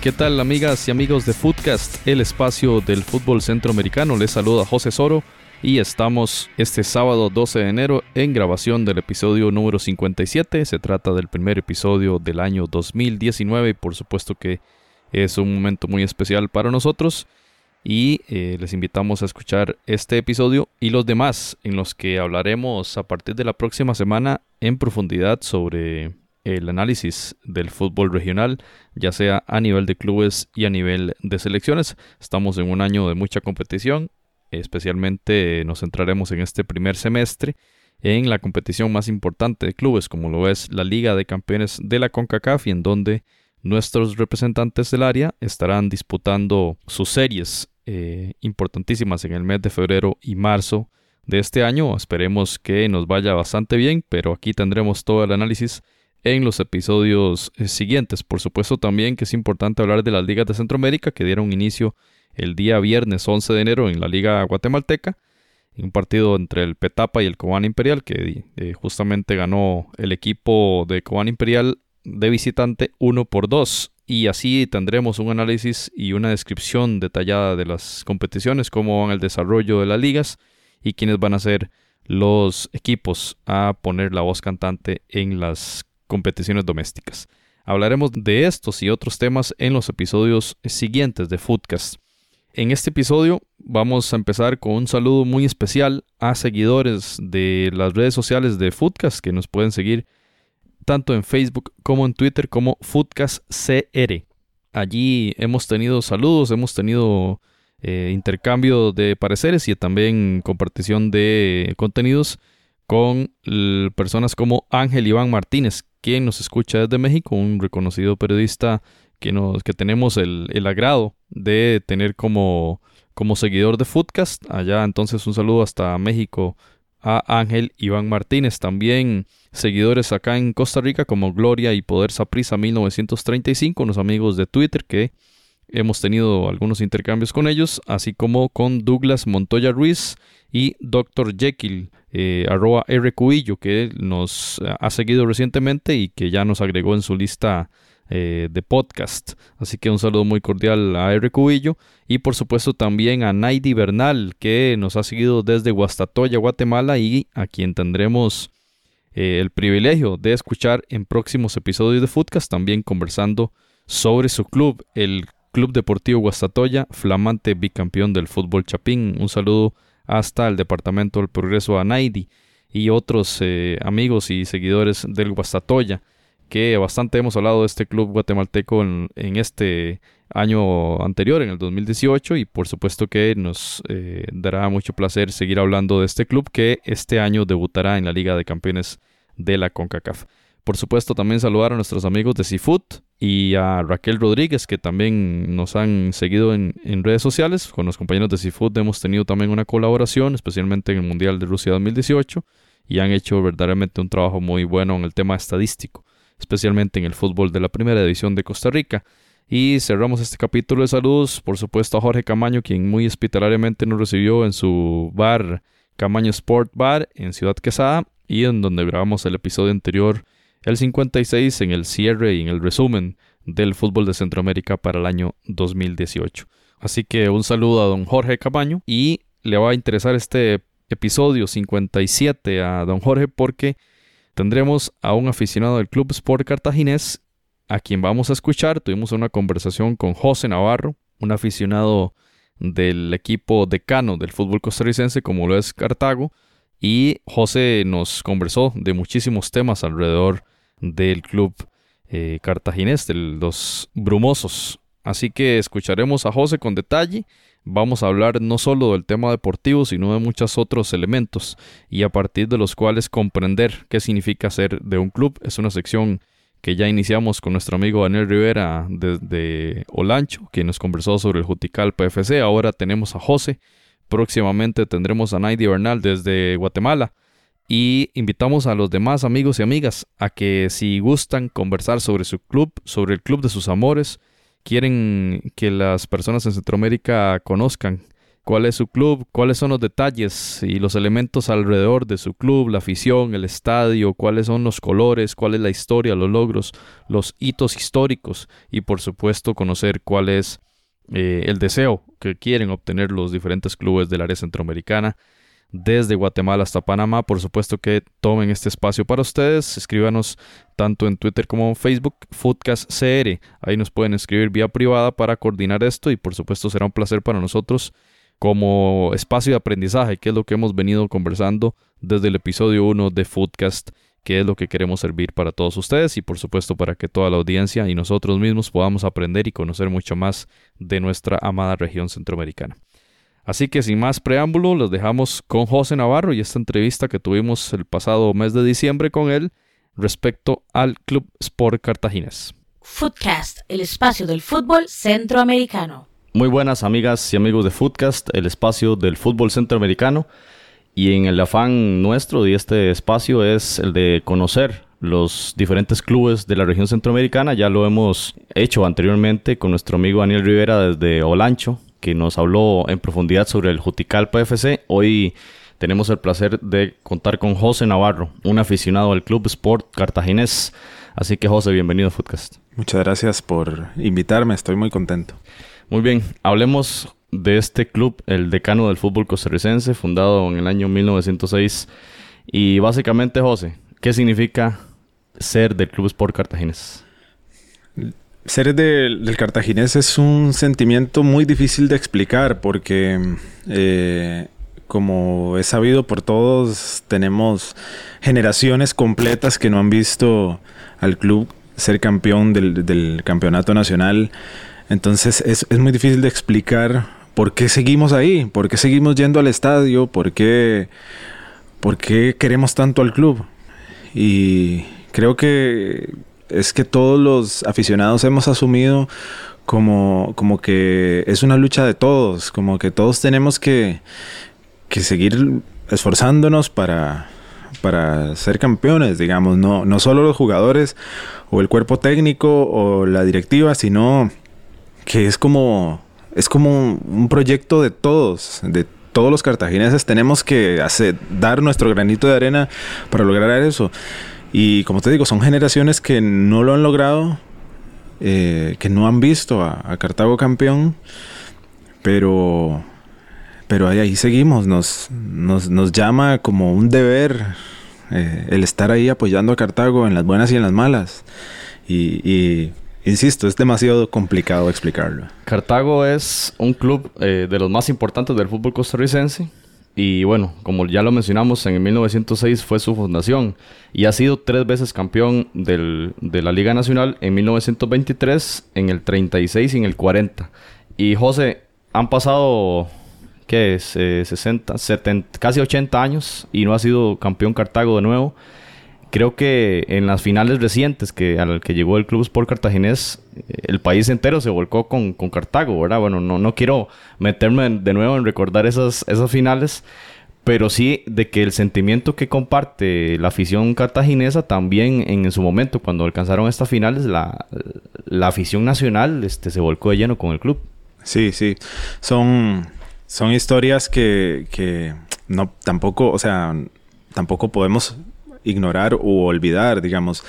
¿Qué tal amigas y amigos de Footcast, el espacio del fútbol centroamericano? Les saluda José Soro y estamos este sábado 12 de enero en grabación del episodio número 57. Se trata del primer episodio del año 2019 y por supuesto que es un momento muy especial para nosotros y eh, les invitamos a escuchar este episodio y los demás en los que hablaremos a partir de la próxima semana en profundidad sobre el análisis del fútbol regional, ya sea a nivel de clubes y a nivel de selecciones. Estamos en un año de mucha competición, especialmente nos centraremos en este primer semestre en la competición más importante de clubes, como lo es la Liga de Campeones de la CONCACAF, y en donde nuestros representantes del área estarán disputando sus series eh, importantísimas en el mes de febrero y marzo de este año. Esperemos que nos vaya bastante bien, pero aquí tendremos todo el análisis en los episodios eh, siguientes. Por supuesto también que es importante hablar de las ligas de Centroamérica que dieron inicio el día viernes 11 de enero en la Liga Guatemalteca, un partido entre el Petapa y el Cobán Imperial que eh, justamente ganó el equipo de Cobán Imperial de visitante 1 por 2 y así tendremos un análisis y una descripción detallada de las competiciones, cómo van el desarrollo de las ligas y quiénes van a ser los equipos a poner la voz cantante en las competiciones domésticas. Hablaremos de estos y otros temas en los episodios siguientes de Foodcast. En este episodio vamos a empezar con un saludo muy especial a seguidores de las redes sociales de Foodcast que nos pueden seguir tanto en Facebook como en Twitter como Foodcast CR. Allí hemos tenido saludos, hemos tenido eh, intercambio de pareceres y también compartición de contenidos con personas como Ángel Iván Martínez, quien nos escucha desde México, un reconocido periodista que, nos, que tenemos el, agrado de tener como, como seguidor de Foodcast. Allá entonces un saludo hasta México a Ángel Iván Martínez. También seguidores acá en Costa Rica como Gloria y Poder Saprisa 1935, unos amigos de Twitter que hemos tenido algunos intercambios con ellos, así como con Douglas Montoya Ruiz y Dr. Jekyll, eh, R. Cubillo, que nos ha seguido recientemente y que ya nos agregó en su lista eh, de podcast. Así que un saludo muy cordial a R. Cubillo y por supuesto también a Naidi Bernal, que nos ha seguido desde Guastatoya, Guatemala y a quien tendremos eh, el privilegio de escuchar en próximos episodios de Foodcast, también conversando sobre su club, el Club Deportivo Guastatoya, flamante bicampeón del fútbol chapín. Un saludo hasta el Departamento del Progreso a Naidi y otros eh, amigos y seguidores del Guastatoya, que bastante hemos hablado de este club guatemalteco en, este año anterior, en el 2018, y por supuesto que nos eh, dará mucho placer seguir hablando de este club que este año debutará en la Liga de Campeones de la CONCACAF. Por supuesto, también saludar a nuestros amigos de Seafood y a Raquel Rodríguez, que también nos han seguido en, redes sociales. Con los compañeros de Seafood hemos tenido también una colaboración, especialmente en el Mundial de Rusia 2018, y han hecho verdaderamente un trabajo muy bueno en el tema estadístico, especialmente en el fútbol de la primera división de Costa Rica. Y cerramos este capítulo de saludos, por supuesto, a Jorge Camaño, quien muy hospitalariamente nos recibió en su bar Camaño Sport Bar en Ciudad Quesada y en donde grabamos el episodio anterior el 56 en el cierre y en el resumen del fútbol de Centroamérica para el año 2018. Así que un saludo a don Jorge Cabaño y le va a interesar este episodio 57 a don Jorge porque tendremos a un aficionado del Club Sport Cartaginés a quien vamos a escuchar. Tuvimos una conversación con José Navarro, un aficionado del equipo decano del fútbol costarricense como lo es Cartago. Y José nos conversó de muchísimos temas alrededor del club eh, cartaginés, de los brumosos. Así que escucharemos a José con detalle. Vamos a hablar no solo del tema deportivo, sino de muchos otros elementos y a partir de los cuales comprender qué significa ser de un club. Es una sección que ya iniciamos con nuestro amigo Daniel Rivera desde Olancho, quien nos conversó sobre el Jutical PFC. Ahora tenemos a José. Próximamente tendremos a Naidi Bernal desde Guatemala y invitamos a los demás amigos y amigas a que si gustan conversar sobre su club, sobre el club de sus amores, quieren que las personas en Centroamérica conozcan cuál es su club, cuáles son los detalles y los elementos alrededor de su club, la afición, el estadio, cuáles son los colores, cuál es la historia, los logros, los hitos históricos y por supuesto conocer cuál es eh, el deseo que quieren obtener los diferentes clubes del área centroamericana desde Guatemala hasta Panamá. Por supuesto que tomen este espacio para ustedes. Escríbanos tanto en Twitter como en Facebook, Foodcast CR. Ahí nos pueden escribir vía privada para coordinar esto y por supuesto será un placer para nosotros como espacio de aprendizaje, que es lo que hemos venido conversando desde el episodio 1 de Foodcast, que es lo que queremos servir para todos ustedes y por supuesto para que toda la audiencia y nosotros mismos podamos aprender y conocer mucho más de nuestra amada región centroamericana. Así que sin más preámbulo, los dejamos con José Navarro y esta entrevista que tuvimos el pasado mes de diciembre con él respecto al Club Sport Cartaginés. Footcast, el espacio del fútbol centroamericano. Muy buenas amigas y amigos de Footcast, el espacio del fútbol centroamericano. Y en el afán nuestro de este espacio es el de conocer los diferentes clubes de la región centroamericana. Ya lo hemos hecho anteriormente con nuestro amigo Daniel Rivera desde Olancho, que nos habló en profundidad sobre el Juticalpa FC. Hoy tenemos el placer de contar con José Navarro, un aficionado al Club Sport Cartaginés. Así que José, bienvenido a Footcast. Muchas gracias por invitarme, estoy muy contento. Muy bien, hablemos de este club, el decano del fútbol costarricense, fundado en el año 1906. Y básicamente, José, ¿qué significa ser del Club Sport Cartaginés? Ser del Cartaginés es un sentimiento muy difícil de explicar porque, eh, como es sabido por todos, tenemos generaciones completas que no han visto al club ser campeón del, campeonato nacional entonces es, muy difícil de explicar por qué seguimos ahí, por qué seguimos yendo al estadio, por qué, por qué queremos tanto al club. Y creo que es que todos los aficionados hemos asumido como, como que es una lucha de todos, como que todos tenemos que, que seguir esforzándonos para, para ser campeones, digamos, no, no solo los jugadores o el cuerpo técnico o la directiva, sino que es como, es como un proyecto de todos, de todos los cartagineses. Tenemos que hacer, dar nuestro granito de arena para lograr eso. Y como te digo, son generaciones que no lo han logrado, eh, que no han visto a, Cartago campeón, pero, pero ahí, ahí seguimos. Nos, nos, nos, llama como un deber eh, el estar ahí apoyando a Cartago en las buenas y en las malas. y Insisto, es demasiado complicado explicarlo. Cartago es un club eh, de los más importantes del fútbol costarricense. Y bueno, como ya lo mencionamos, en 1906 fue su fundación y ha sido tres veces campeón de la Liga Nacional en 1923, en el 36 y en el 40. Y José, han pasado, ¿qué es? 60, eh, 70, casi 80 años y no ha sido campeón Cartago de nuevo creo que en las finales recientes que al que llegó el Club Sport Cartaginés, el país entero se volcó con, Cartago, ¿verdad? Bueno, no, no quiero meterme de nuevo en recordar esas, esas finales, pero sí de que el sentimiento que comparte la afición cartaginesa también en, su momento, cuando alcanzaron estas finales, la, la afición nacional este, se volcó de lleno con el club. Sí, sí. Son, son historias que, que no tampoco, o sea, tampoco podemos ignorar o olvidar, digamos.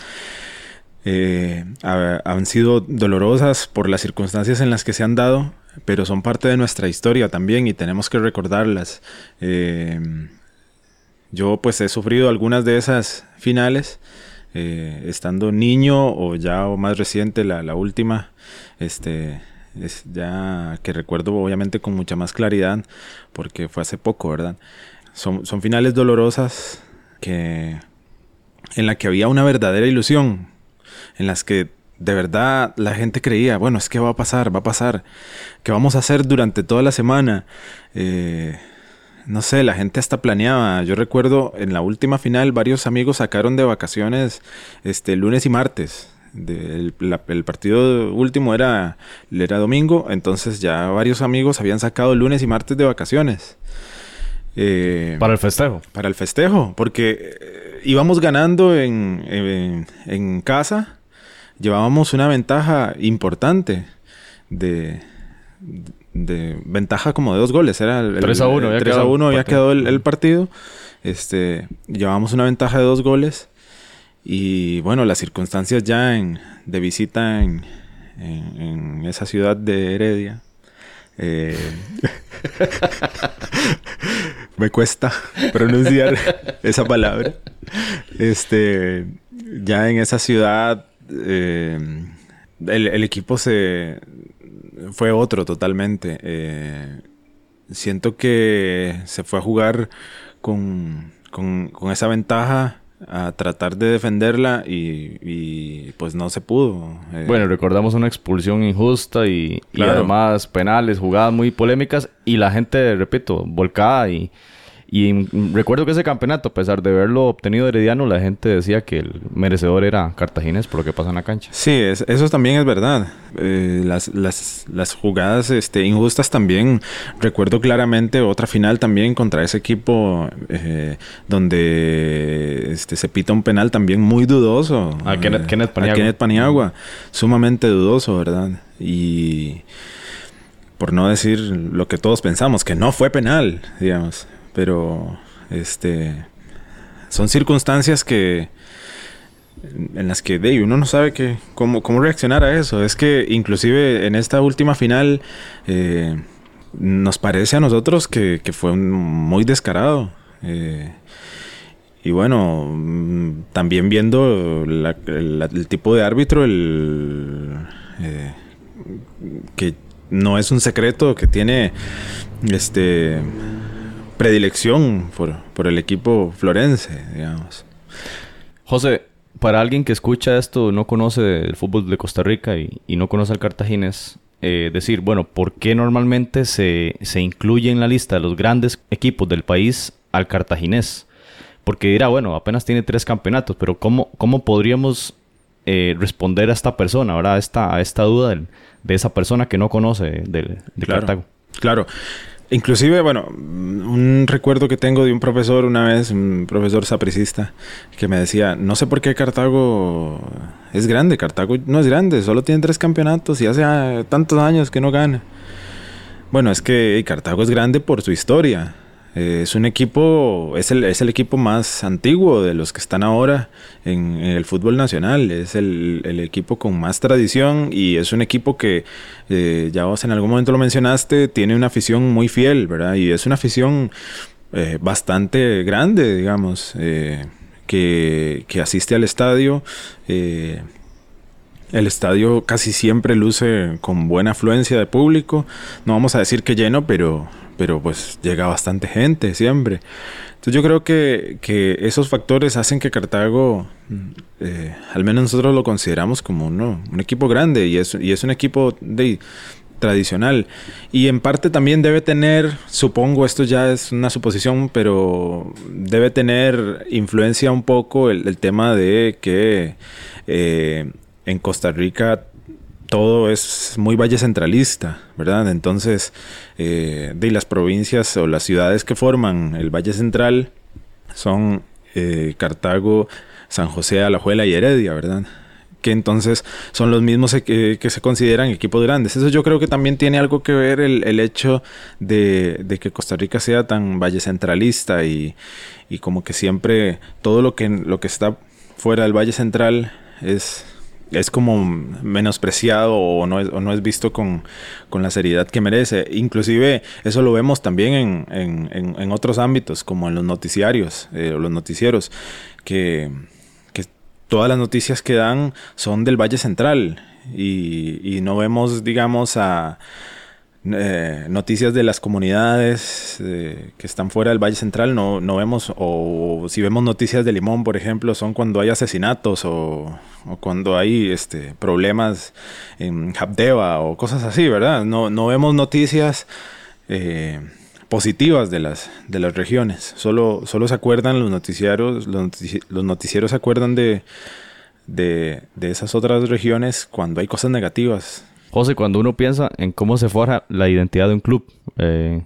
Eh, han sido dolorosas por las circunstancias en las que se han dado, pero son parte de nuestra historia también y tenemos que recordarlas. Eh, yo pues he sufrido algunas de esas finales, eh, estando niño o ya o más reciente, la, última, este, es ya que recuerdo obviamente con mucha más claridad, porque fue hace poco, ¿verdad? Son, son finales dolorosas que en la que había una verdadera ilusión, en las que de verdad la gente creía, bueno, es que va a pasar, va a pasar, ¿qué vamos a hacer durante toda la semana? Eh, no sé, la gente hasta planeaba. Yo recuerdo en la última final varios amigos sacaron de vacaciones este lunes y martes. el, el, partido último era, era domingo, entonces ya varios amigos habían sacado lunes y martes de vacaciones. Eh, para el festejo. Para el festejo, porque eh, íbamos ganando en, en, casa, llevábamos una ventaja importante de, de ventaja como de dos goles. Era el, 3 a 1, el había 3 a quedado 1 había partido. quedado el, el partido. Este, llevamos una ventaja de dos goles. Y bueno, las circunstancias ya en, de visita en- en esa ciudad de Heredia. Eh, me cuesta pronunciar esa palabra. Este, ya en esa ciudad, eh, el, equipo se fue otro totalmente. Eh, siento que se fue a jugar con, con esa ventaja a tratar de defenderla y, y, pues no se pudo. Eh, Bueno, recordamos una expulsión injusta y, y Claro. además penales, jugadas muy polémicas y la gente, repito, volcada y, y recuerdo que ese campeonato, a pesar de verlo obtenido Herediano, la gente decía que el merecedor era Cartaginés por lo que pasa en la cancha. Sí, es- eso también es verdad. Eh, las, las, las jugadas este, injustas también. Recuerdo claramente otra final también contra ese equipo eh, donde este, se pita un penal también muy dudoso. A Kenneth- Eh, Kenneth a Paniagua. Kenneth Paniagua. Sumamente dudoso, ¿verdad? Y por no decir lo que todos pensamos, que no fue penal, digamos. Pero este son circunstancias que en las que de, uno no sabe que, cómo, cómo reaccionar a eso. Es que inclusive en esta última final eh, nos parece a nosotros que, que fue muy descarado. Eh, y bueno, mm, también viendo el tipo de árbitro, el, eh, que no es un secreto, que tiene este predilección por, por el equipo florense, digamos. José, para alguien que escucha esto, no conoce el fútbol de Costa Rica y, y no conoce al Cartaginés, eh, decir, bueno, ¿por qué normalmente se, se incluye en la lista de los grandes equipos del país al Cartaginés? Porque dirá, bueno, apenas tiene tres campeonatos, pero ¿cómo, cómo podríamos eh, responder a esta persona, ¿verdad? A esta, a esta duda del- de esa persona que no conoce del, de Claro. Cartago. Claro. Inclusive, bueno, un recuerdo que tengo de un profesor una vez, un profesor sapricista, que me decía, no sé por qué Cartago es grande, Cartago no es grande, solo tiene tres campeonatos y hace ah, tantos años que no gana. Bueno, es que Cartago es grande por su historia. Eh, es un equipo, es el, es el equipo más antiguo de los que están ahora en, el fútbol nacional. Es el, el equipo con más tradición y es un equipo que, eh, ya vos en algún momento lo mencionaste, tiene una afición muy fiel, ¿verdad? Y es una afición eh, bastante grande, digamos, que, que asiste al estadio. el estadio casi siempre luce con buena afluencia de público. No vamos a decir que lleno, pero, pero pues llega bastante gente siempre. Entonces yo creo que, que esos factores hacen que Cartago, eh, al menos nosotros lo consideramos como uno- un equipo grande y es, y es un equipo de, tradicional. Y en parte también debe tener, supongo, esto ya es una suposición, pero debe tener influencia un poco el, el tema de que eh, en Costa Rica todo es muy valle centralista, ¿verdad? Entonces, eh, de las provincias o las ciudades que forman el Valle Central son eh, Cartago, San José, Alajuela y Heredia, ¿verdad? Que entonces son los mismos eh, que, se consideran equipos grandes. Eso yo creo que también tiene algo que ver el, hecho de, de que Costa Rica sea tan valle centralista y, y como que siempre todo lo que, lo que está fuera del Valle Central es es como menospreciado o no es, o no es visto con, con, la seriedad que merece. Inclusive eso lo vemos también en, en, en, otros ámbitos, como en los noticiarios, eh, los noticieros, que, que, todas las noticias que dan son del Valle Central y, y no vemos, digamos, a... Eh, noticias de las comunidades eh, que están fuera del Valle Central no, no vemos, o si vemos noticias de Limón, por ejemplo, son cuando hay asesinatos o, cuando hay este, problemas en Habdeba o cosas así, ¿verdad? No, no vemos noticias eh, positivas de las, de las regiones, solo, solo se acuerdan los noticiarios, los, los noticieros se acuerdan de, de, de esas otras regiones cuando hay cosas negativas. José, cuando uno piensa en cómo se forja la identidad de un club eh,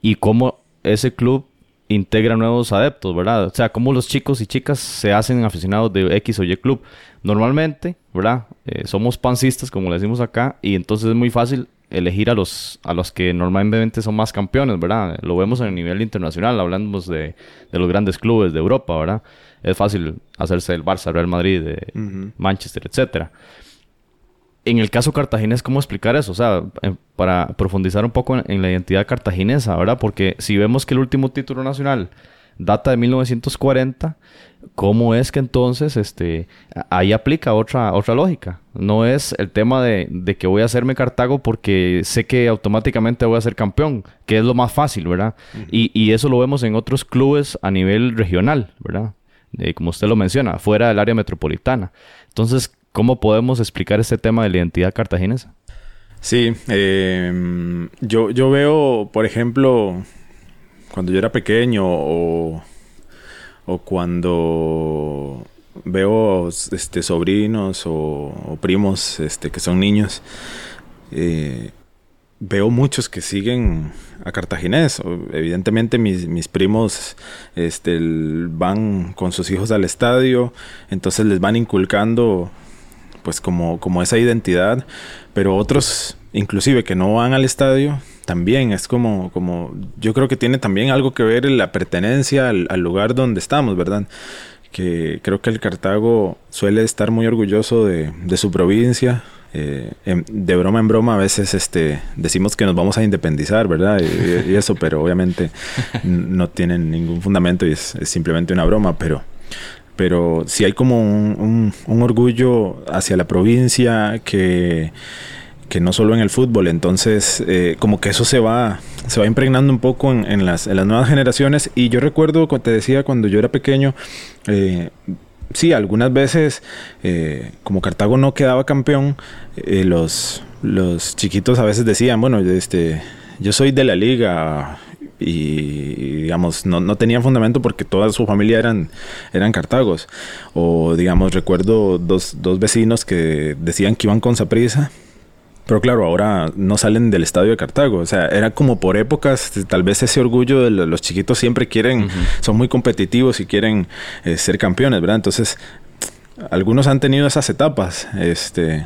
y cómo ese club integra nuevos adeptos, ¿verdad? O sea, cómo los chicos y chicas se hacen aficionados de X o Y club. Normalmente, ¿verdad? Eh, somos pancistas, como le decimos acá, y entonces es muy fácil elegir a los, a los que normalmente son más campeones, ¿verdad? Lo vemos en el nivel internacional, hablamos de, de los grandes clubes de Europa, ¿verdad? Es fácil hacerse el Barça, Real Madrid, de Manchester, etcétera. En el caso cartaginés, ¿cómo explicar eso? O sea, para profundizar un poco en, la identidad cartaginesa, ¿verdad? Porque si vemos que el último título nacional data de 1940, ¿cómo es que entonces este, ahí aplica otra, otra lógica? No es el tema de, de, que voy a hacerme Cartago porque sé que automáticamente voy a ser campeón, que es lo más fácil, ¿verdad? y, y, eso lo vemos en otros clubes a nivel regional, ¿verdad? como usted lo menciona, fuera del área metropolitana. Entonces, ¿Cómo podemos explicar este tema de la identidad cartaginesa? Sí, em, yo, yo veo, por ejemplo, cuando yo era pequeño o, cuando veo este, sobrinos o, primos este, que son niños, eh, veo muchos que siguen a Cartaginés. Evidentemente mis, mis, primos este, van con sus hijos al estadio, entonces les van inculcando pues como, como esa identidad, pero otros inclusive que no van al estadio también es como, como yo creo que tiene también algo que ver la pertenencia al, lugar donde estamos, ¿verdad? Que creo que el Cartago suele estar muy orgulloso de, su provincia, eh, de broma en broma a veces este, decimos que nos vamos a independizar, ¿verdad? Y, eso, pero obviamente no tienen ningún fundamento y es, simplemente una broma, pero pero sí hay como un, orgullo hacia la provincia que, que, no solo en el fútbol, entonces eh, como que eso se va, se va impregnando un poco en, las, nuevas generaciones. Y yo recuerdo, como te decía, cuando yo era pequeño, eh, sí, algunas veces, eh, como Cartago no quedaba campeón, los, los chiquitos a veces decían, bueno, este, yo soy de la liga, y digamos no, no, tenían fundamento porque toda su familia eran, eran cartagos. O digamos, recuerdo dos, dos vecinos que decían que iban con Saprisa. Pero claro, ahora no salen del estadio de Cartago. O sea, era como por épocas, tal vez ese orgullo de los chiquitos siempre quieren, son muy competitivos y quieren eh, ser campeones, ¿verdad? Entonces, algunos han tenido esas etapas, este,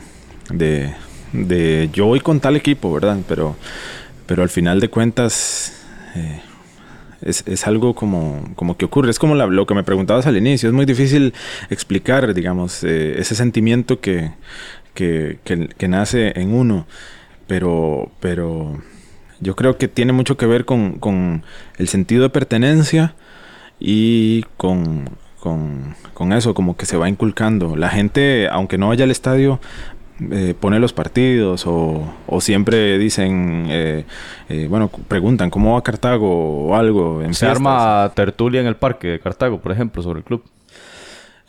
de, de yo voy con tal equipo, ¿verdad? Pero, pero al final de cuentas, eh, es, algo como, como que ocurre. Es como lo que me preguntabas al inicio. Es muy difícil explicar, digamos, eh, ese sentimiento que, que, nace en uno. Pero, pero yo creo que tiene mucho que ver con, con el sentido de pertenencia y con, con, con, eso, como que se va inculcando. La gente, aunque no vaya al estadio, eh, pone los partidos o, siempre dicen, eh, eh, bueno, preguntan cómo va Cartago o algo. En Se arma tertulia en el parque de Cartago, por ejemplo, sobre el club.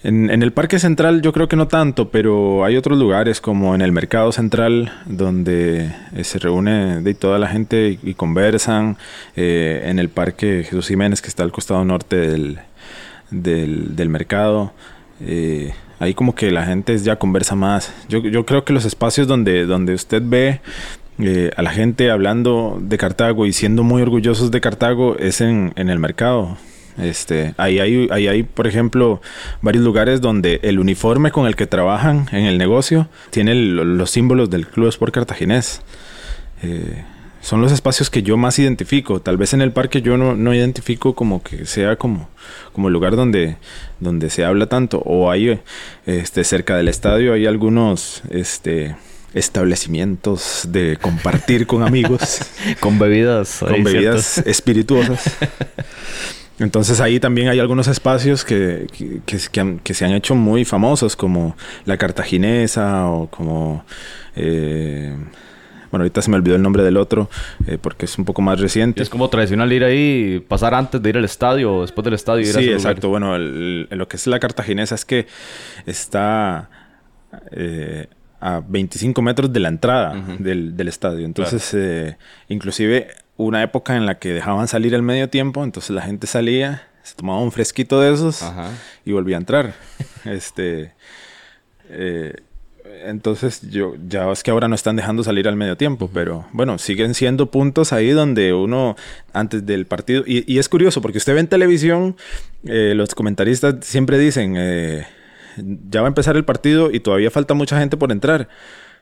En, el parque central yo creo que no tanto, pero hay otros lugares como en el mercado central donde se reúne de toda la gente y, conversan. en el parque Jesús Jiménez que está al costado norte del, del, del mercado. Ahí como que la gente ya conversa más. Yo, yo creo que los espacios donde, donde usted ve eh, a la gente hablando de Cartago y siendo muy orgullosos de Cartago es en, en el mercado. Este, ahí hay, ahí hay, por ejemplo, varios lugares donde el uniforme con el que trabajan en el negocio tiene los símbolos del Club Sport Cartaginés. Eh, son los espacios que yo más identifico. Tal vez en el parque yo no, no identifico como que sea como, como el lugar donde, donde se habla tanto. O hay este, cerca del estadio hay algunos este, establecimientos de compartir con amigos. con bebidas. Con bebidas espirituosas. Entonces ahí también hay algunos espacios que, que, que, se han hecho muy famosos, como la cartaginesa o como... Eh, bueno, ahorita se me olvidó el nombre del otro eh, porque es un poco más reciente. Es como tradicional ir ahí, pasar antes de ir al estadio o después del estadio. Ir sí, exacto. Bueno, lo que es la cartaginesa es que está eh, a 25 metros de la entrada del, estadio. Entonces, eh, inclusive una época en la que dejaban salir al medio tiempo, entonces la gente salía, se tomaba un fresquito de esos y volvía a entrar. este entonces yo ya es que ahora no están dejando salir al medio tiempo, pero bueno, siguen siendo puntos ahí donde uno antes del partido y, es curioso porque usted ve en televisión eh, los comentaristas siempre dicen eh, ya va a empezar el partido y todavía falta mucha gente por entrar.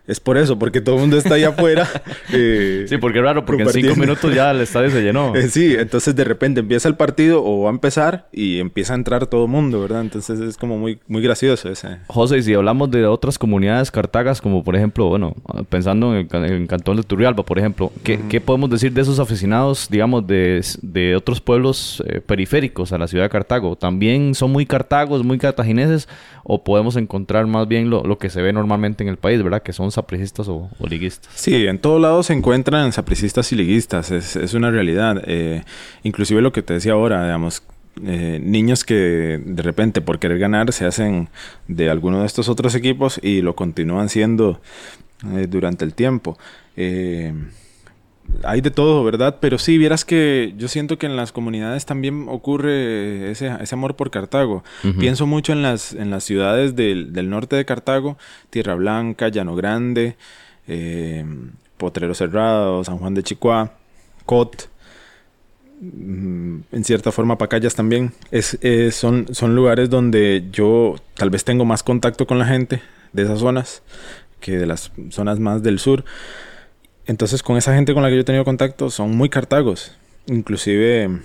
Es por eso, porque todo el mundo está allá afuera. Eh, sí, porque es raro, porque en cinco minutos ya el estadio se llenó. Eh, sí, entonces de repente empieza el partido o va a empezar y empieza a entrar todo el mundo, ¿verdad? Entonces es como muy, muy gracioso ese. José, y si hablamos de otras comunidades cartagas, como por ejemplo, bueno, pensando en el, cantón de Turrialba, por ejemplo, ¿qué, podemos decir de esos aficionados, digamos, de, de otros pueblos eh, periféricos a la ciudad de Cartago? ¿También son muy cartagos, muy cartagineses? ¿O podemos encontrar más bien lo, lo que se ve normalmente en el país, ¿verdad? Que son sapricistas o, liguistas. Sí, en todos lados se encuentran sapricistas y liguistas, es, una realidad. Eh, inclusive lo que te decía ahora, digamos, eh, niños que de repente por querer ganar se hacen de alguno de estos otros equipos y lo continúan siendo eh, durante el tiempo. Hay de todo, ¿verdad? Pero sí, vieras que yo siento que en las comunidades también ocurre ese, amor por Cartago. Pienso mucho en las, en las ciudades del, del norte de Cartago, Tierra Blanca, Llano Grande, eh, Potrero Cerrado, San Juan de Chicoá, Cot, mm, en cierta forma Pacayas también. Es, son, son lugares donde yo tal vez tengo más contacto con la gente de esas zonas que de las zonas más del sur. Entonces con esa gente con la que yo he tenido contacto son muy cartagos. Inclusive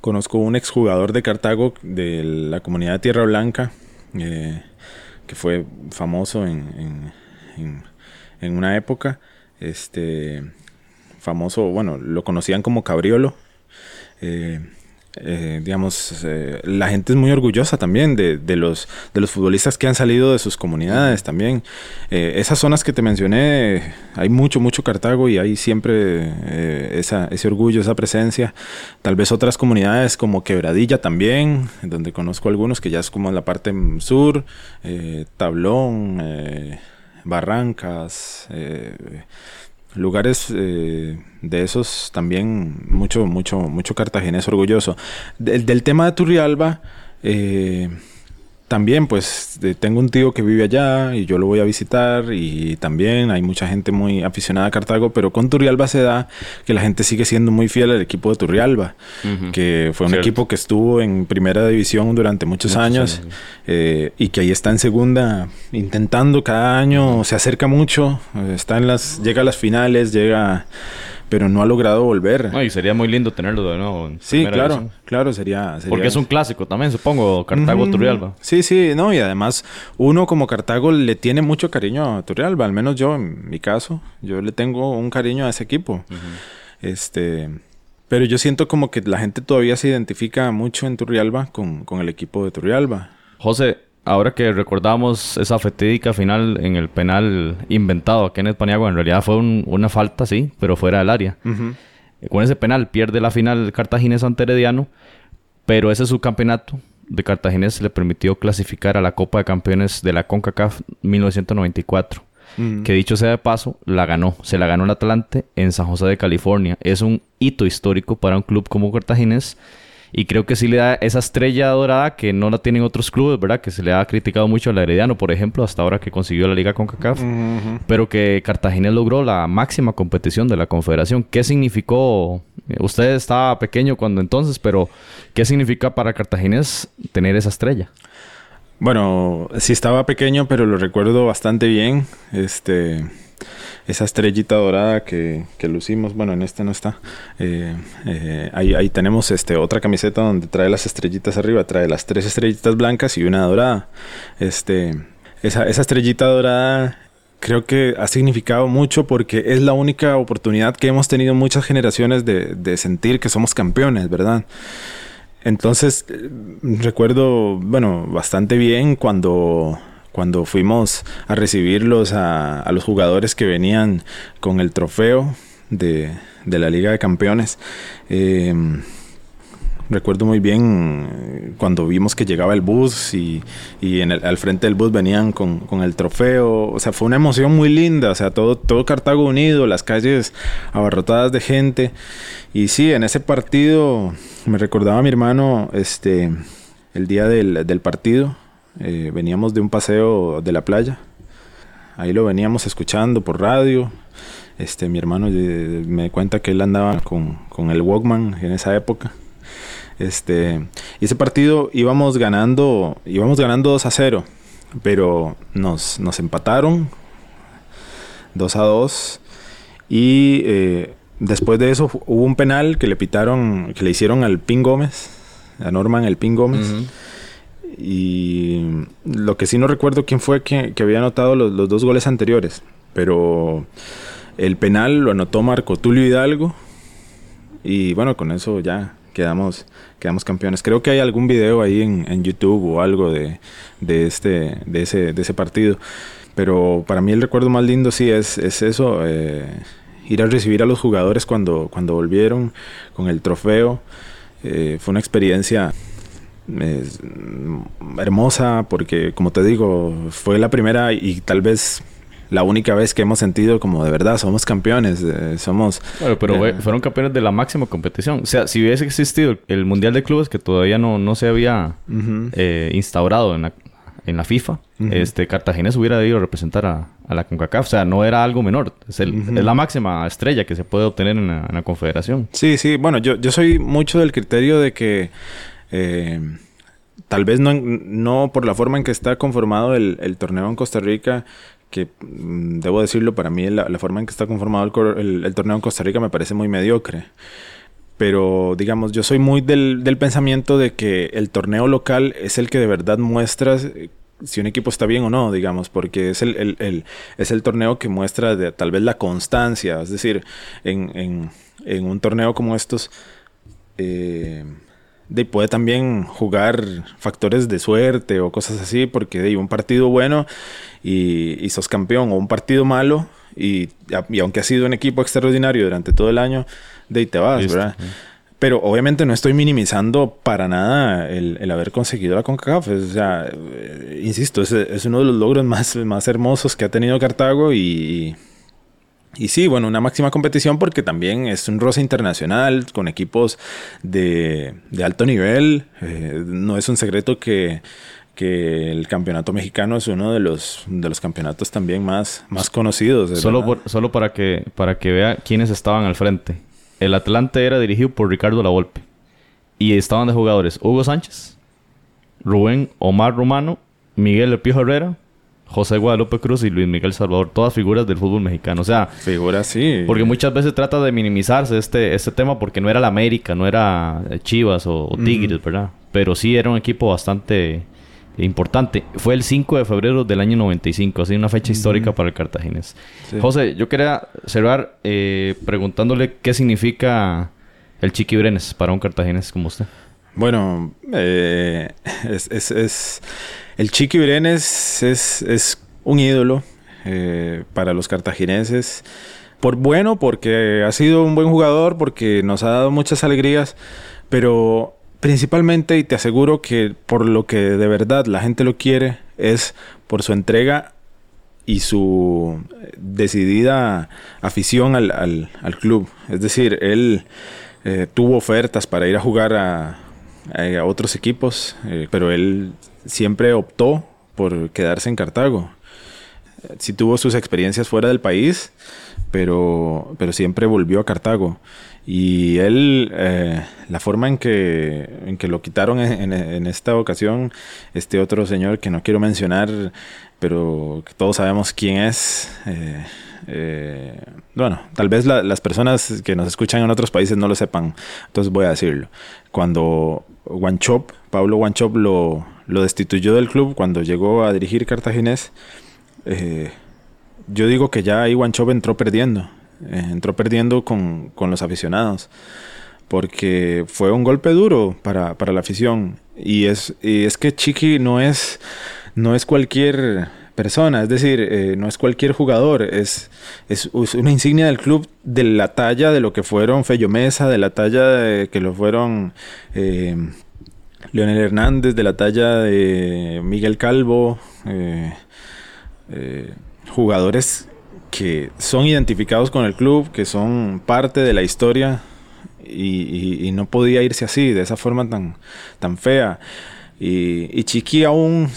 conozco un exjugador de Cartago de la comunidad de Tierra Blanca eh, que fue famoso en en una época. Este, famoso, bueno, lo conocían como Cabriolo. Eh, eh, digamos, eh, la gente es muy orgullosa también de, los, de los futbolistas que han salido de sus comunidades también. esas zonas que te mencioné, hay mucho, mucho Cartago y hay siempre ese orgullo, esa presencia. Tal vez otras comunidades como Quebradilla también, donde conozco algunos que ya es como en la parte sur, Tablón. Barrancas, eh, lugares eh, de esos también mucho, mucho, mucho cartaginés orgulloso. Del, del tema de Turrialba, eh, también pues tengo un tío que vive allá y yo lo voy a visitar y también hay mucha gente muy aficionada a Cartago, pero con Turrialba se da que la gente sigue siendo muy fiel al equipo de Turrialba, que fue un equipo que estuvo en primera división durante muchos, años, eh, y que ahí está en segunda intentando cada año, se acerca mucho, está en las, llega a las finales, llega pero no ha logrado volver. y sería muy lindo tenerlo de nuevo. sí, claro, claro, sería, Porque es un clásico también, supongo, Cartago-Turrialba. Sí, sí, no, y además uno como Cartago le tiene mucho cariño a Turrialba, al menos yo, en mi caso, yo le tengo un cariño a ese equipo. Este... Pero yo siento como que la gente todavía se identifica mucho en Turrialba con, con el equipo de Turrialba. José, ahora que recordamos esa fatídica final en el penal inventado aquí en Paniagua, en realidad fue una falta, sí, pero fuera del área. Con ese penal pierde la final Cartaginés ante Herediano, pero ese subcampeonato de Cartaginés le permitió clasificar a la Copa de Campeones de la CONCACAF 1994. Que dicho sea de paso, la ganó. Se la ganó el Atlante en San José de California. Es un hito histórico para un club como Cartaginés y creo que sí le da esa estrella dorada que no la tienen otros clubes, ¿verdad? Que se le ha criticado mucho al Herediano, por ejemplo, hasta ahora que consiguió la liga con CACAF. Pero que Cartagena logró la máxima competición de la confederación. ¿Qué significó? Usted estaba pequeño cuando entonces, pero ¿qué significa para Cartaginés tener esa estrella? Bueno, sí estaba pequeño, pero lo recuerdo bastante bien. Este esa estrellita dorada que, que lucimos, bueno, en este no está. Eh, eh, ahí, ahí, tenemos este, otra camiseta donde trae las estrellitas arriba, trae las tres estrellitas blancas y una dorada. Este, esa, esa estrellita dorada creo que ha significado mucho porque es la única oportunidad que hemos tenido muchas generaciones de, de sentir que somos campeones, ¿verdad? Entonces, eh, recuerdo, bueno, bastante bien cuando cuando fuimos a recibirlos a, los jugadores que venían con el trofeo de, la Liga de Campeones. Em, recuerdo muy bien eh, cuando vimos que llegaba el bus y, en al frente del bus venían con, el trofeo. O sea, fue una emoción muy linda. O sea, todo, todo Cartago unido, las calles abarrotadas de gente. Y sí, en ese partido me recordaba a mi hermano este, el día del, del partido eh, veníamos de un paseo de la playa. Ahí lo veníamos escuchando por radio. Este, mi hermano eh, me cuenta que él andaba con, con, el Walkman en esa época. Este, y ese partido íbamos ganando, íbamos ganando 2 a 0, pero nos, nos empataron 2 a 2. Y eh, después de eso hubo un penal que le pitaron, que le hicieron al Pin Gómez, a Norman el Pin Gómez. Y lo que sí no recuerdo quién fue que, había anotado los, los, dos goles anteriores. Pero el penal lo anotó Marco Tulio Hidalgo. Y bueno, con eso ya quedamos, quedamos campeones. Creo que hay algún video ahí en, YouTube o algo de, de, este, de, ese, de ese partido. Pero para mí el recuerdo más lindo sí es, es eso, eh, ir a recibir a los jugadores cuando, cuando volvieron con el trofeo. Eh, fue una experiencia hermosa porque, como te digo, fue la primera y tal vez la única vez que hemos sentido como de verdad somos campeones, somos... Bueno, pero eh, fueron campeones de la máxima competición. O sea, si hubiese existido el Mundial de Clubes que todavía no, no se había eh, instaurado en la, en la FIFA, este Cartaginés hubiera debido representar a, la CONCACAF. O sea, no era algo menor. Es, la máxima estrella que se puede obtener en la, confederación. Sí, sí. Bueno, yo, yo soy mucho del criterio de que... Eh, tal vez no, no por la forma en que está conformado el, el torneo en Costa Rica, que mm, debo decirlo, para mí la, forma en que está conformado el, torneo en Costa Rica me parece muy mediocre. Pero digamos, yo soy muy del, pensamiento de que el torneo local es el que de verdad muestra eh, si un equipo está bien o no, digamos, porque es el, es el torneo que muestra tal vez la constancia. Es decir, en, un torneo como estos, eh, de, puede también jugar factores de suerte o cosas así, porque de, un partido bueno y, sos campeón, o un partido malo, y, aunque ha sido un equipo extraordinario durante todo el año, de ahí te vas, ¿verdad? Pero obviamente no estoy minimizando para nada el, haber conseguido la CONCACAF. O sea, eh, insisto, es, es, uno de los logros más, más hermosos que ha tenido Cartago y, y sí, bueno, una máxima competición porque también es un roce internacional con equipos de, alto nivel. Eh, no es un secreto que, el campeonato mexicano es uno de los, de los campeonatos también más, más conocidos. Solo, solo para, que, para que vea quiénes estaban al frente. El Atlante era dirigido por Ricardo Lavolpe. Y estaban de jugadores Hugo Sánchez, Rubén Omar Romano, Miguel El Herrera, José Guadalupe Cruz y Luis Miguel Salvador, todas figuras del fútbol mexicano. O sea, figuras sí. Porque muchas veces trata de minimizarse este, este tema porque no era la América, no era Chivas o, Tigres, ¿verdad? Pero sí era un equipo bastante importante. Fue el 5 de febrero del año 95, así una fecha histórica para el cartaginés. José, yo quería cerrar eh, preguntándole qué significa el Chiqui Brenes para un cartaginés como usted. Bueno, eh, es, es el Chiqui Brenes es, un ídolo eh, para los cartagineses. Por bueno, porque ha sido un buen jugador, porque nos ha dado muchas alegrías, pero principalmente, y te aseguro que por lo que de verdad la gente lo quiere, es por su entrega y su decidida afición al, club. Es decir, él eh, tuvo ofertas para ir a jugar a, otros equipos, eh, pero él siempre optó por quedarse en Cartago. Sí tuvo sus experiencias fuera del país, pero, pero siempre volvió a Cartago. Y él, eh, la forma en que, en que lo quitaron en, esta ocasión, este otro señor que no quiero mencionar, pero que todos sabemos quién es, eh, eh, bueno, tal vez las personas que nos escuchan en otros países no lo sepan, entonces voy a decirlo. Cuando Wanchop, Pablo Wanchop lo, lo destituyó del club cuando llegó a dirigir Cartaginés, eh, yo digo que ya ahí Wanchop entró perdiendo, eh, entró perdiendo con, los aficionados, porque fue un golpe duro para, la afición. Y es, es que Chiqui no es, no es cualquier persona, es decir, eh, no es cualquier jugador, es, es, una insignia del club de la talla de lo que fueron Fello Mesa, de la talla de que lo fueron Leonel Hernández, de la talla de Miguel Calvo, eh, eh, jugadores que son identificados con el club, que son parte de la historia y, no podía irse así, de esa forma tan, tan fea. Y, Chiqui aún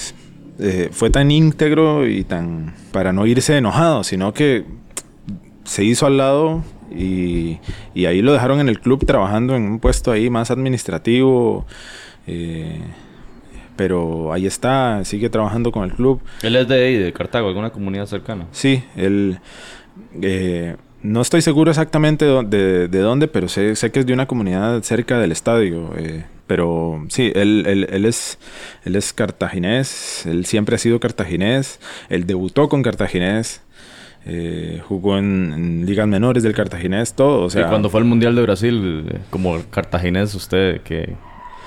eh, fue tan íntegro y tan para no irse enojado, sino que se hizo al lado y, y ahí lo dejaron en el club trabajando en un puesto ahí más administrativo. Eh, pero ahí está, sigue trabajando con el club. Él es de ahí, de Cartago, alguna comunidad cercana. Sí, él, Eh, no estoy seguro exactamente de, de, dónde, pero sé, sé, que es de una comunidad cerca del estadio. Eh, pero sí, él, él, él, es, él es cartaginés, él siempre ha sido cartaginés, él debutó con cartaginés. Eh, jugó en, ligas menores del cartaginés, todo. O sea, y cuando fue al Mundial de Brasil, eh, como cartaginés, usted, que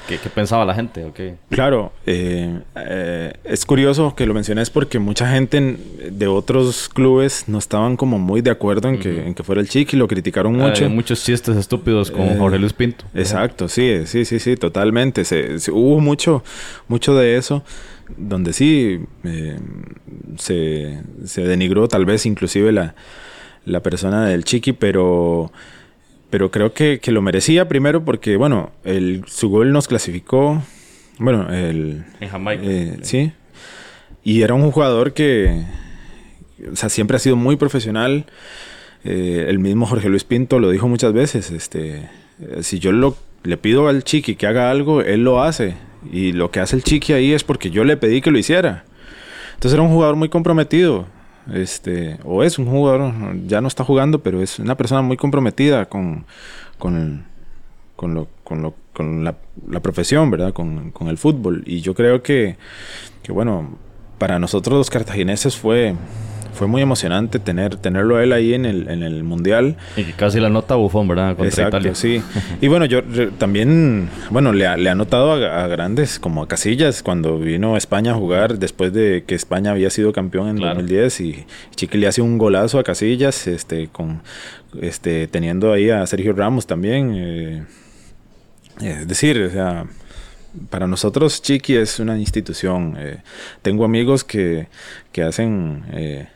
¿Qué, pensaba la gente? Okay. Claro, eh, eh, es curioso que lo menciones porque mucha gente de otros clubes no estaban como muy de acuerdo en, que, en que fuera el Chiqui, lo criticaron mucho. Muchos chistes estúpidos con eh, Jorge Luis Pinto. Exacto, sí, sí, sí, sí, totalmente. Se, hubo mucho, mucho de eso donde sí se, se, denigró tal vez inclusive la, la persona del Chiqui, pero pero creo que, que, lo merecía primero porque, bueno, el, su gol nos clasificó. Bueno, el. En Jamaica. Eh, sí. Y era un jugador que. O sea, siempre ha sido muy profesional. Eh, el mismo Jorge Luis Pinto lo dijo muchas veces. Este, si yo lo, le pido al Chiqui que haga algo, él lo hace. Y lo que hace el Chiqui ahí es porque yo le pedí que lo hiciera. Entonces era un jugador muy comprometido este, o es un jugador, ya no está jugando, pero es una persona muy comprometida con, con, con, lo, con, lo, con la, la, profesión, ¿verdad? Con, con, el fútbol. Y yo creo que, que, bueno, para nosotros los cartagineses fue fue muy emocionante tener, tenerlo a él ahí en el, en el Mundial. Y casi la nota bufón, ¿verdad? Contra Italia. sí. y bueno, yo también, bueno, le, le ha notado a, grandes, como a Casillas, cuando vino a España a jugar, después de que España había sido campeón en 2010, y Chiqui le hace un golazo a Casillas, este, con, este, teniendo ahí a Sergio Ramos también. Eh, es decir, o sea, para nosotros Chiqui es una institución. Eh, tengo amigos que, que hacen eh,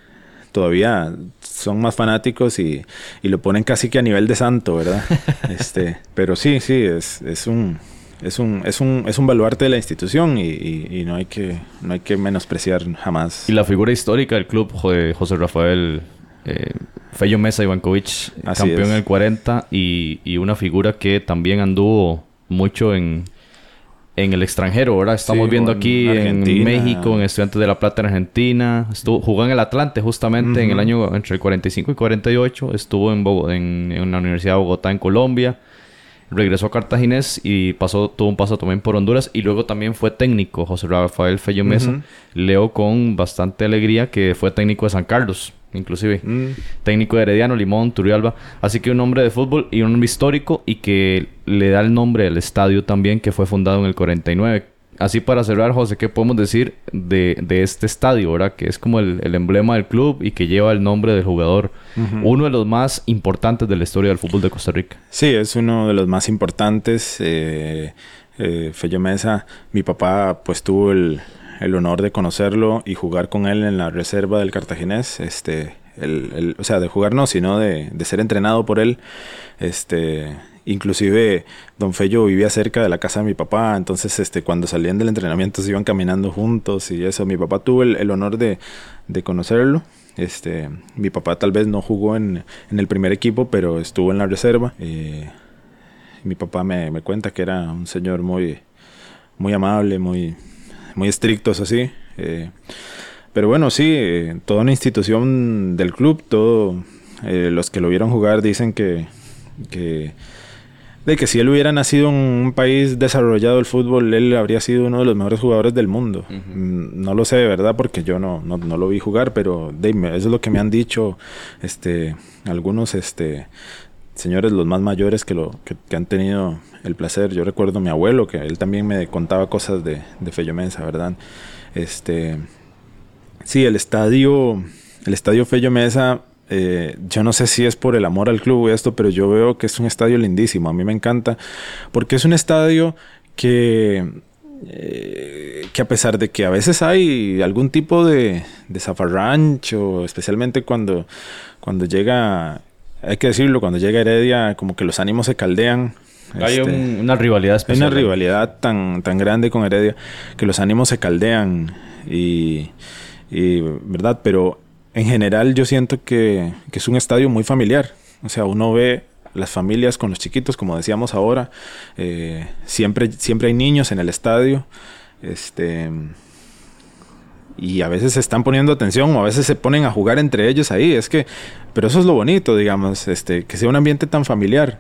todavía son más fanáticos y, y, lo ponen casi que a nivel de santo, ¿verdad? este, pero sí, sí, es, es un es un, es un, es un baluarte de la institución y, y, no, hay que, no hay que menospreciar jamás. Y la figura histórica del club, José Rafael eh, Fello Mesa Ivankovic, campeón en el 40 y, y una figura que también anduvo mucho en, en el extranjero, ahora Estamos viendo aquí en, México, en Estudiantes de La Plata en Argentina. Estuvo, jugó en el Atlante justamente en el año entre el 45 y 48. Estuvo en, en, en, la Universidad de Bogotá en Colombia. Regresó a Cartaginés y pasó, tuvo un paso también por Honduras. Y luego también fue técnico, José Rafael Fello Mesa. Leo con bastante alegría que fue técnico de San Carlos inclusive. Mm. Técnico de Herediano, Limón, Turrialba. Así que un hombre de fútbol y un hombre histórico y que le da el nombre al estadio también que fue fundado en el 49. Así para cerrar, José, ¿qué podemos decir de, de este estadio, verdad? Que es como el, el, emblema del club y que lleva el nombre del jugador. Uno de los más importantes de la historia del fútbol de Costa Rica. Sí, es uno de los más importantes. Eh, eh, Fello Mesa, mi papá pues tuvo el, el honor de conocerlo y jugar con él en la reserva del Cartaginés. Este, el, o sea, de jugar no, sino de, de, ser entrenado por él. Este, inclusive Don Fello vivía cerca de la casa de mi papá, entonces este, cuando salían del entrenamiento se iban caminando juntos y eso. Mi papá tuvo el, honor de, conocerlo. Este, mi papá tal vez no jugó en, el primer equipo, pero estuvo en la reserva. Eh, mi papá me, cuenta que era un señor muy, muy amable, muy, muy estrictos así. Eh, pero bueno, sí, eh, toda una institución del club, todos eh, los que lo vieron jugar dicen que, de que si él hubiera nacido en un país desarrollado el fútbol, él habría sido uno de los mejores jugadores del mundo. Mm, no lo sé de verdad porque yo no, no, no lo vi jugar, pero de, eso es lo que me han dicho este, algunos este, señores, los más mayores que, lo, que, han tenido el placer. Yo recuerdo a mi abuelo, que él también me contaba cosas de, de Fello Mesa, ¿verdad? Este, sí, el estadio, el estadio Fello Mesa, eh, yo no sé si es por el amor al club y esto, pero yo veo que es un estadio lindísimo. A mí me encanta, porque es un estadio que eh, que a pesar de que a veces hay algún tipo de, de zafarrancho, especialmente cuando, cuando llega hay que decirlo, cuando llega Heredia, como que los ánimos se caldean. Hay este, una rivalidad especial. Hay una rivalidad tan, tan grande con Heredia que los ánimos se caldean. Y, ¿verdad? Pero en general yo siento que, es un estadio muy familiar. O sea, uno ve las familias con los chiquitos, como decíamos ahora. Eh, siempre, siempre hay niños en el estadio. Este y a veces se están poniendo atención o a veces se ponen a jugar entre ellos ahí. Es que, pero eso es lo bonito, digamos, este, que sea un ambiente tan familiar.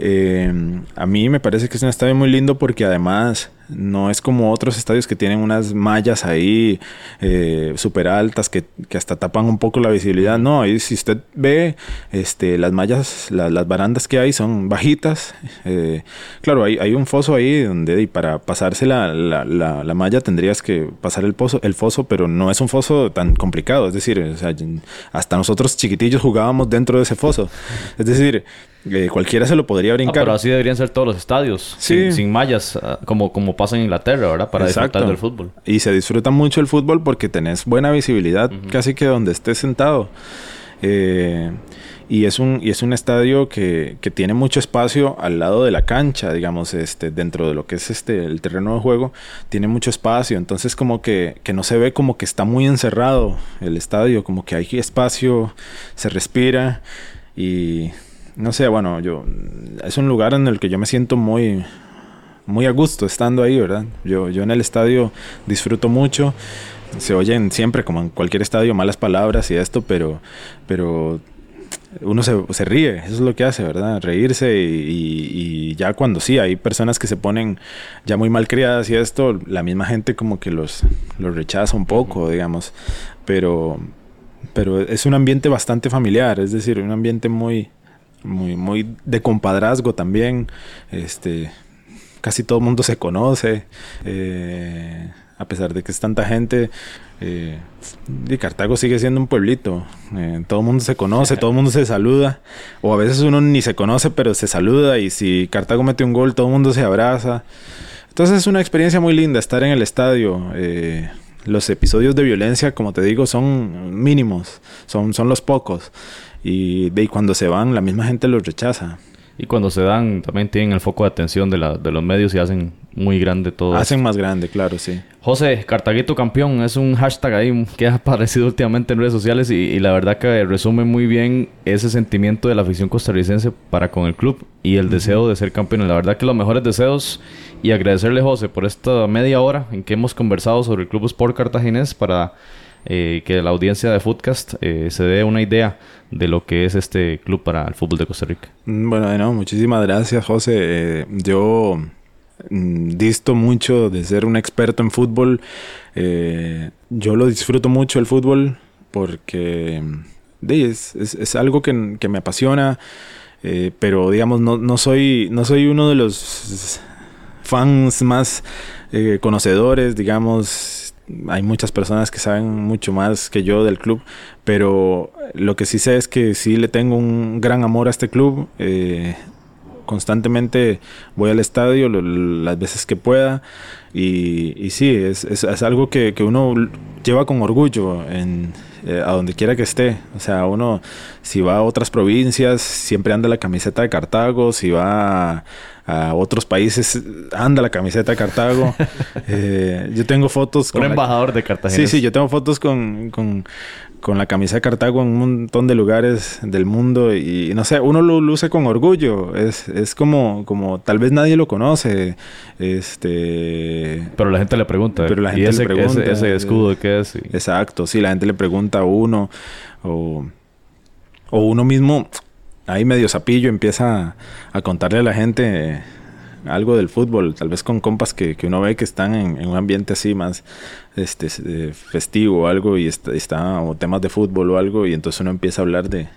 Eh, a mí me parece que es un estadio muy lindo porque además no es como otros estadios que tienen unas mallas ahí eh, súper altas que, que, hasta tapan un poco la visibilidad. No, ahí si usted ve este, las mallas, las barandas que hay son bajitas. Eh, claro, hay, hay, un foso ahí donde y para pasarse la, la, la, malla tendrías que pasar el, pozo, el foso, pero no es un foso tan complicado. Es decir, hasta nosotros chiquitillos jugábamos dentro de ese foso. Es decir, eh, cualquiera se lo podría ah, brincar. pero así deberían ser todos los estadios, sin, sin mallas, ah, como, como pasa en Inglaterra, ¿verdad? Para disfrutar del fútbol. Y se disfruta mucho el fútbol porque tenés buena visibilidad casi que donde estés sentado. Eh, y es un, y es un estadio que, que, tiene mucho espacio al lado de la cancha, digamos, este, dentro de lo que es este, el terreno de juego, tiene mucho espacio, entonces como que, que no se ve como que está muy encerrado el estadio, como que hay espacio, se respira y no sé, bueno, yo es un lugar en el que yo me siento muy muy a gusto estando ahí, ¿verdad? Yo yo en el estadio disfruto mucho. Se oyen siempre como en cualquier estadio malas palabras y esto, pero pero uno se, se ríe, eso es lo que hace, ¿verdad? Reírse y, y, ya cuando sí, hay personas que se ponen ya muy mal criadas y esto, la misma gente como que los, los rechaza un poco, digamos, pero, pero es un ambiente bastante familiar, es decir, un ambiente muy, muy, muy de compadrazgo también. Este, casi todo el mundo se conoce. Eh, a pesar de que es tanta gente, eh, y Cartago sigue siendo un pueblito. Eh, todo el mundo se conoce, todo el mundo se saluda. O a veces uno ni se conoce, pero se saluda. Y si Cartago mete un gol, todo el mundo se abraza. Entonces es una experiencia muy linda estar en el estadio. los episodios de violencia, como te digo, son mínimos, son, son los pocos. Y, de, cuando se van, la misma gente los rechaza. Y cuando se dan, también tienen el foco de atención de, la, de los medios y hacen muy grande todo. Hacen más grande, claro, sí. José, Cartaguito campeón, es un hashtag ahí que ha aparecido últimamente en redes sociales y, y, la verdad que resume muy bien ese sentimiento de la afición costarricense para con el club y el deseo de ser campeón. La verdad que los mejores deseos y agradecerle, José, por esta media hora en que hemos conversado sobre el Club Sport Cartaginés para eh, que la audiencia de Footcast eh, se dé una idea de lo que es este club para el fútbol de Costa Rica. Mm, bueno, no, muchísimas gracias, José. Eh, yo mm, disto mucho de ser un experto en fútbol. yo lo disfruto mucho el fútbol porque es, es, algo que, me apasiona, pero digamos, no, soy, no soy uno de los fans más conocedores, digamos, hay muchas personas que saben mucho más que yo del club, pero lo que sí sé es que sí le tengo un gran amor a este club. Eh, constantemente voy al estadio las veces que pueda y, sí, es, algo que, que, uno lleva con orgullo en, eh, a donde quiera que esté. O sea, uno si va a otras provincias siempre anda la camiseta de Cartago, si va... A, a otros países, anda la camiseta de Cartago. eh, yo tengo fotos con... Un embajador de Cartagena. Sí, sí, yo tengo fotos con, con, con, la camiseta de Cartago en un montón de lugares del mundo y, no sé, uno lo luce con orgullo. Es, es como, como tal vez nadie lo conoce. Este... Pero la gente le pregunta. Pero la gente ¿Y ese, le pregunta. Ese, ese escudo qué es? Exacto, sí, la gente le pregunta a uno o, o uno mismo ahí medio sapillo empieza a, contarle a la gente algo del fútbol, tal vez con compas que, que uno ve que están en, un ambiente así más este festivo o algo y está, o temas de fútbol o algo y entonces uno empieza a hablar de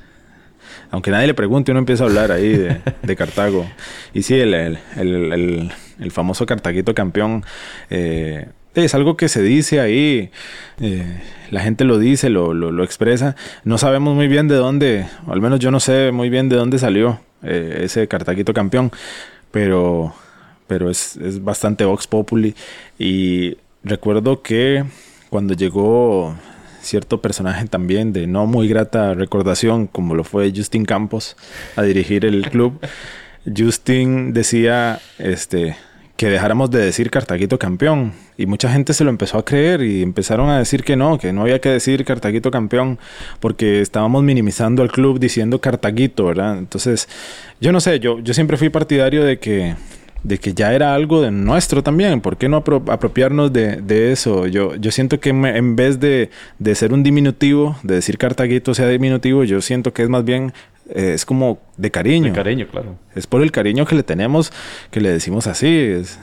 aunque nadie le pregunte uno empieza a hablar ahí de, de Cartago. Y sí el, el, el, el, famoso Cartaguito campeón eh, es algo que se dice ahí, eh, la gente lo dice, lo, lo, expresa. No sabemos muy bien de dónde, al menos yo no sé muy bien de dónde salió eh, ese Cartaguito campeón, pero, pero es, es bastante Vox Populi. Y recuerdo que cuando llegó cierto personaje también de no muy grata recordación, como lo fue Justin Campos, a dirigir el club. Justin decía, este, que dejáramos de decir Cartaguito campeón. Y mucha gente se lo empezó a creer y empezaron a decir que no, que no había que decir Cartaguito campeón porque estábamos minimizando al club diciendo Cartaguito, ¿verdad? Entonces, yo no sé, yo, yo siempre fui partidario de que, de que ya era algo de nuestro también. ¿Por qué no apropiarnos de, eso? Yo, yo siento que en vez de, de, ser un diminutivo, de decir Cartaguito sea diminutivo, yo siento que es más bien eh, es como de cariño. De cariño, claro. Es por el cariño que le tenemos que le decimos así.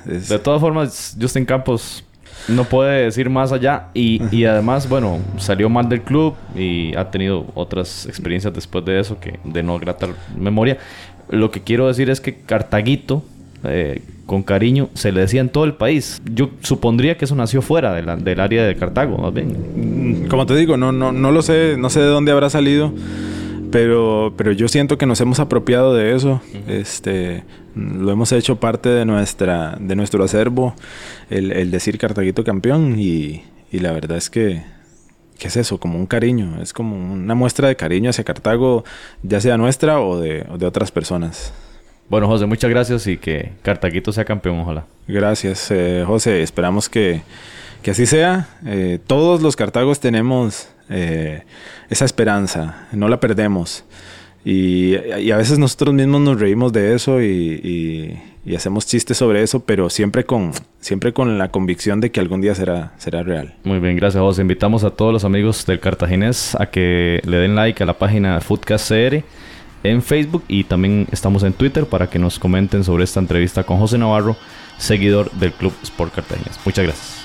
De todas formas, Justin Campos no puede decir más allá y, y, además, bueno, salió mal del club y ha tenido otras experiencias después de eso que de no grata memoria. Lo que quiero decir es que Cartaguito, eh, con cariño, se le decía en todo el país. Yo supondría que eso nació fuera del área de Cartago, más bien. Mm, como te digo, no, no, no lo sé, no sé de dónde habrá salido pero, pero yo siento que nos hemos apropiado de eso. Este, lo hemos hecho parte de nuestra, de nuestro acervo, el, decir Cartaguito campeón, y, la verdad es que, ¿qué es eso? Como un cariño, es como una muestra de cariño hacia Cartago, ya sea nuestra o de, otras personas. Bueno, José, muchas gracias y que Cartaguito sea campeón, ojalá. Gracias, eh, José. Esperamos que, que así sea. Eh, todos los Cartagos tenemos eh, esa esperanza, no la perdemos. Y, a veces nosotros mismos nos reímos de eso y, hacemos chistes sobre eso, pero siempre con, siempre con la convicción de que algún día será, será real. Muy bien, gracias vos. Invitamos a todos los amigos del Cartaginés a que le den like a la página Foodcast CR en Facebook y también estamos en Twitter para que nos comenten sobre esta entrevista con José Navarro, seguidor del Club Sport Cartaginés. Muchas gracias.